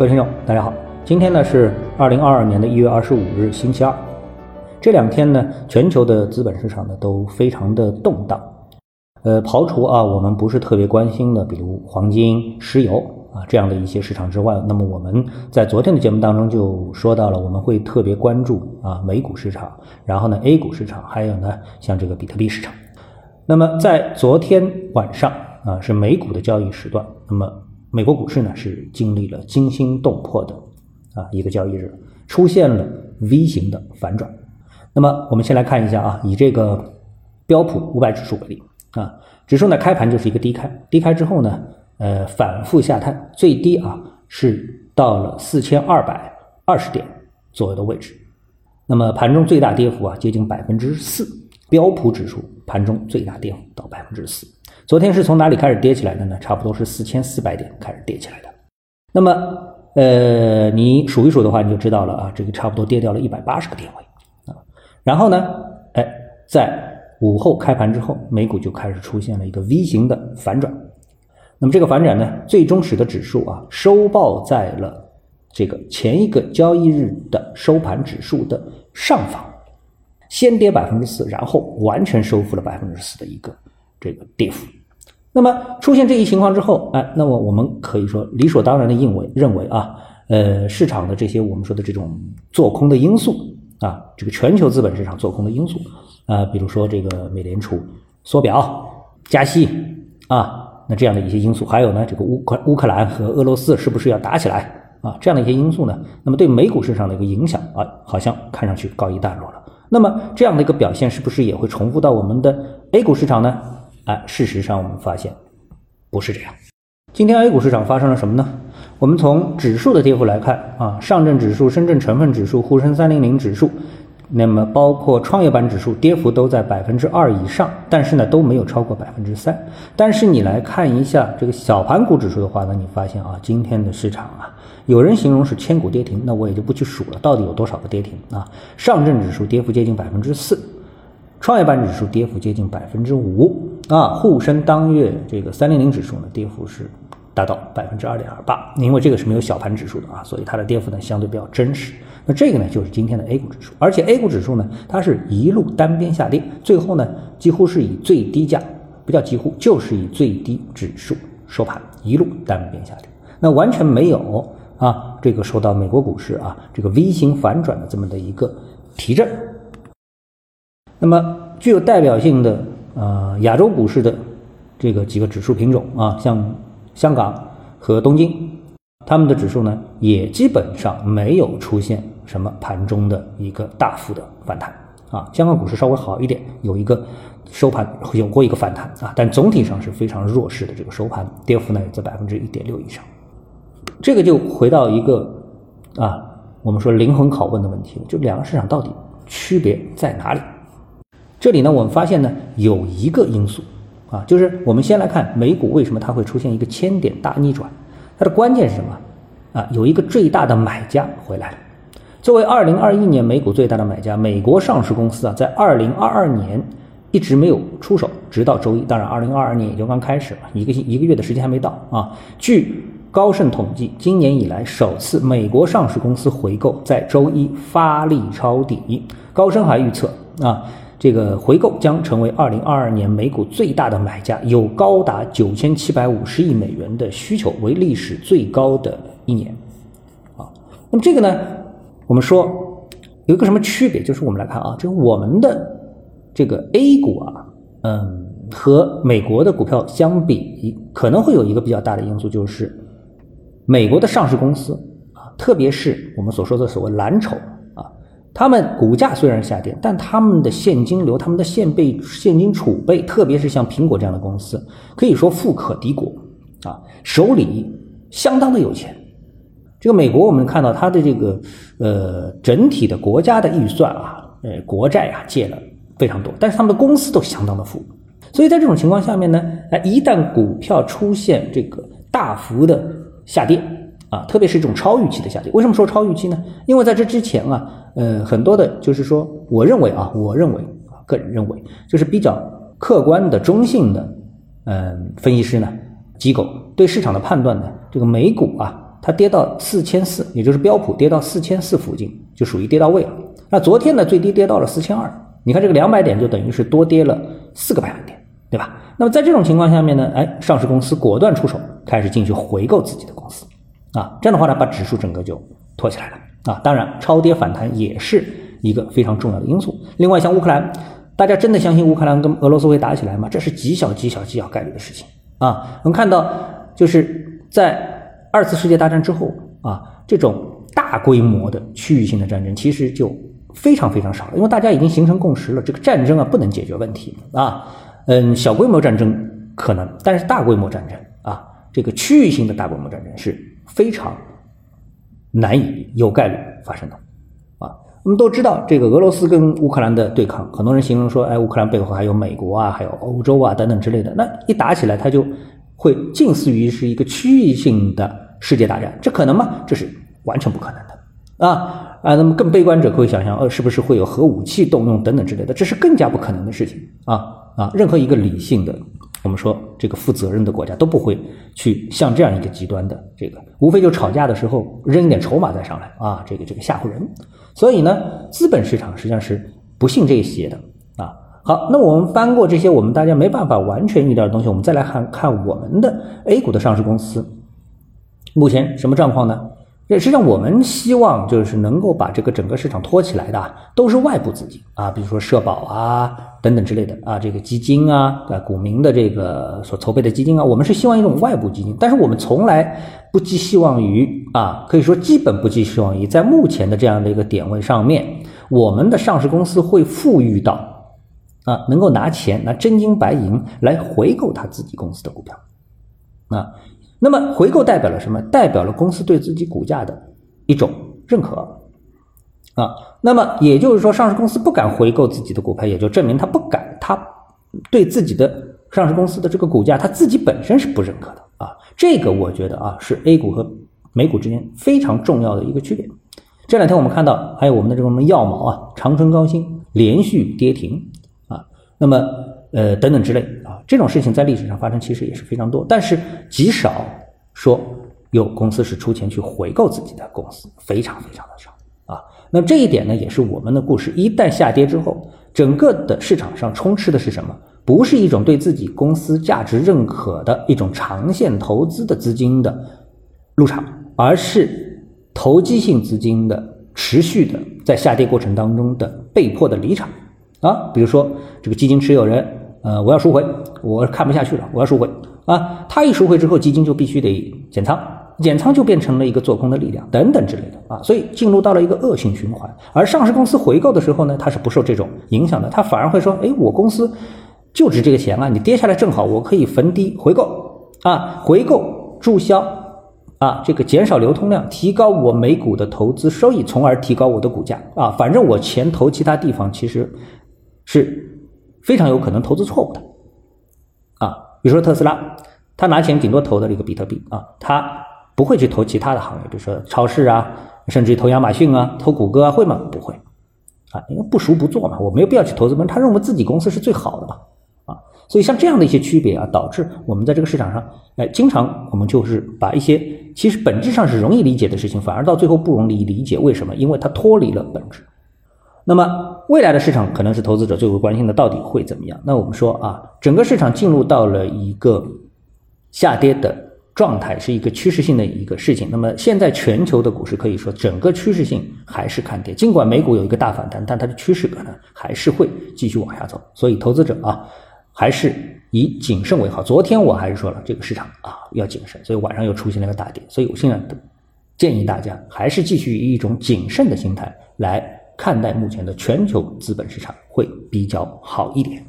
各位听众，大家好，今天呢是二零二二年的一月二十五日，星期二。这两天呢，全球的资本市场呢都非常的动荡。呃，刨除啊我们不是特别关心的，比如黄金、石油啊这样的一些市场之外，那么我们在昨天的节目当中就说到了，我们会特别关注啊美股市场，然后呢 A 股市场，还有呢像这个比特币市场。那么在昨天晚上啊是美股的交易时段，那么。美国股市呢是经历了惊心动魄的啊一个交易日，出现了 V 型的反转。那么我们先来看一下啊，以这个标普五百指数为例啊，指数呢开盘就是一个低开，低开之后呢，呃反复下探，最低啊是到了四千二百二十点左右的位置。那么盘中最大跌幅啊接近百分之四，标普指数盘中最大跌幅到百分之四。昨天是从哪里开始跌起来的呢？差不多是四千四百点开始跌起来的。那么，呃，你数一数的话，你就知道了啊，这个差不多跌掉了一百八十个点位啊。然后呢，哎，在午后开盘之后，美股就开始出现了一个 V 型的反转。那么这个反转呢，最终使得指数啊收报在了这个前一个交易日的收盘指数的上方，先跌百分之四，然后完全收复了百分之四的一个这个跌幅。那么出现这一情况之后，哎，那么我们可以说理所当然的认为认为啊，呃，市场的这些我们说的这种做空的因素啊，这个全球资本市场做空的因素啊，比如说这个美联储缩表、加息啊，那这样的一些因素，还有呢，这个乌克乌克兰和俄罗斯是不是要打起来啊？这样的一些因素呢，那么对美股市场的一个影响啊，好像看上去告一段落了。那么这样的一个表现是不是也会重复到我们的 A 股市场呢？哎，事实上我们发现不是这样。今天 A 股市场发生了什么呢？我们从指数的跌幅来看啊，上证指数、深圳成分指数、沪深三零零指数，那么包括创业板指数，跌幅都在百分之二以上，但是呢都没有超过百分之三。但是你来看一下这个小盘股指数的话呢，你发现啊，今天的市场啊，有人形容是千股跌停，那我也就不去数了，到底有多少个跌停啊？上证指数跌幅接近百分之四。创业板指数跌幅接近百分之五啊，沪深当月这个三零零指数呢，跌幅是达到百分之二点二八。因为这个是没有小盘指数的啊，所以它的跌幅呢相对比较真实。那这个呢就是今天的 A 股指数，而且 A 股指数呢，它是一路单边下跌，最后呢几乎是以最低价，不叫几乎，就是以最低指数收盘，一路单边下跌，那完全没有啊这个受到美国股市啊这个 V 型反转的这么的一个提振。那么具有代表性的呃亚洲股市的这个几个指数品种啊，像香港和东京，他们的指数呢也基本上没有出现什么盘中的一个大幅的反弹啊。香港股市稍微好一点，有一个收盘有过一个反弹啊，但总体上是非常弱势的这个收盘，跌幅呢在百分之一点六以上。这个就回到一个啊我们说灵魂拷问的问题，就两个市场到底区别在哪里？这里呢，我们发现呢有一个因素，啊，就是我们先来看美股为什么它会出现一个千点大逆转，它的关键是什么？啊，有一个最大的买家回来了。作为二零二一年美股最大的买家，美国上市公司啊，在二零二二年一直没有出手，直到周一。当然，二零二二年也就刚开始嘛，一个星一个月的时间还没到啊。据高盛统计，今年以来首次美国上市公司回购在周一发力抄底。高盛还预测啊。这个回购将成为二零二二年美股最大的买家，有高达九千七百五十亿美元的需求，为历史最高的一年。啊，那么这个呢，我们说有一个什么区别？就是我们来看啊，就是我们的这个 A 股啊，嗯，和美国的股票相比，可能会有一个比较大的因素，就是美国的上市公司啊，特别是我们所说的所谓蓝筹。他们股价虽然下跌，但他们的现金流、他们的现备现金储备，特别是像苹果这样的公司，可以说富可敌国啊，手里相当的有钱。这个美国，我们看到它的这个呃整体的国家的预算啊，呃国债啊借了非常多，但是他们的公司都相当的富。所以在这种情况下面呢，哎，一旦股票出现这个大幅的下跌。啊，特别是这种超预期的下跌，为什么说超预期呢？因为在这之前啊，呃，很多的，就是说，我认为啊，我认为啊，个人认为，就是比较客观的、中性的，嗯，分析师呢，机构对市场的判断呢，这个美股啊，它跌到四千四，也就是标普跌到四千四附近，就属于跌到位了。那昨天呢，最低跌到了四千二，你看这个两百点就等于是多跌了四个百分点，对吧？那么在这种情况下面呢，哎，上市公司果断出手，开始进去回购自己的公司，啊，这样的话呢，把指数整个就托起来了啊。当然，超跌反弹也是一个非常重要的因素。另外，像乌克兰，大家真的相信乌克兰跟俄罗斯会打起来吗？这是极小极小极小概率的事情啊。我们看到，就是在。二次世界大战之后啊，这种大规模的区域性的战争其实就非常非常少了，因为大家已经形成共识了，这个战争啊不能解决问题啊，嗯，小规模战争可能，但是大规模战争啊，这个区域性的大规模战争是非常难以有概率发生的啊。我们都知道，这个俄罗斯跟乌克兰的对抗，很多人形容说，哎，乌克兰背后还有美国啊，还有欧洲啊等等之类的，那一打起来，它就。会近似于是一个区域性的世界大战，这可能吗？这是完全不可能的啊啊！那么更悲观者可以想象，呃，是不是会有核武器动用等等之类的？这是更加不可能的事情啊啊！任何一个理性的，我们说这个负责任的国家都不会去像这样一个极端的这个，无非就吵架的时候扔一点筹码再上来啊，这个这个吓唬人。所以呢，资本市场实际上是不信这些的啊。好，那我们翻过这些我们大家没办法完全遇到的东西，我们再来看看我们的 A 股的上市公司，目前什么状况呢？实际上我们希望就是能够把这个整个市场托起来的，都是外部资金啊，比如说社保啊等等之类的啊，这个基金啊，啊股民的这个所筹备的基金啊，我们是希望一种外部基金，但是我们从来不寄希望于啊，可以说基本不寄希望于在目前的这样的一个点位上面，我们的上市公司会富裕到。啊，能够拿钱拿真金白银来回购他自己公司的股票，啊，那么回购代表了什么？代表了公司对自己股价的一种认可，啊，那么也就是说，上市公司不敢回购自己的股票，也就证明他不敢，他对自己的上市公司的这个股价，他自己本身是不认可的啊。这个我觉得啊，是 A 股和美股之间非常重要的一个区别。这两天我们看到，还有我们的这种药毛啊，长春高新连续跌停啊。那么，呃，等等之类啊，这种事情在历史上发生其实也是非常多，但是极少说有公司是出钱去回购自己的公司，非常非常的少啊。那这一点呢，也是我们的故事一旦下跌之后，整个的市场上充斥的是什么？不是一种对自己公司价值认可的一种长线投资的资金的入场，而是投机性资金的持续的在下跌过程当中的被迫的离场。啊，比如说这个基金持有人，呃，我要赎回，我看不下去了，我要赎回啊。他一赎回之后，基金就必须得减仓，减仓就变成了一个做空的力量，等等之类的啊。所以进入到了一个恶性循环。而上市公司回购的时候呢，它是不受这种影响的，它反而会说，哎，我公司就值这个钱啊，你跌下来正好，我可以逢低回购啊，回购注销啊，这个减少流通量，提高我每股的投资收益，从而提高我的股价啊。反正我钱投其他地方，其实。是非常有可能投资错误的，啊，比如说特斯拉，他拿钱顶多投的这个比特币啊，他不会去投其他的行业，比如说超市啊，甚至于投亚马逊啊，投谷歌啊，会吗？不会，啊，因为不熟不做嘛，我没有必要去投资，他认为自己公司是最好的嘛，啊，所以像这样的一些区别啊，导致我们在这个市场上，哎，经常我们就是把一些其实本质上是容易理解的事情，反而到最后不容易理解，为什么？因为它脱离了本质。那么未来的市场可能是投资者最为关心的，到底会怎么样？那我们说啊，整个市场进入到了一个下跌的状态，是一个趋势性的一个事情。那么现在全球的股市可以说整个趋势性还是看跌，尽管美股有一个大反弹，但它的趋势可能还是会继续往下走。所以投资者啊，还是以谨慎为好。昨天我还是说了，这个市场啊要谨慎，所以晚上又出现了一个大跌。所以我现在建议大家还是继续以一种谨慎的心态来。看待目前的全球资本市场会比较好一点。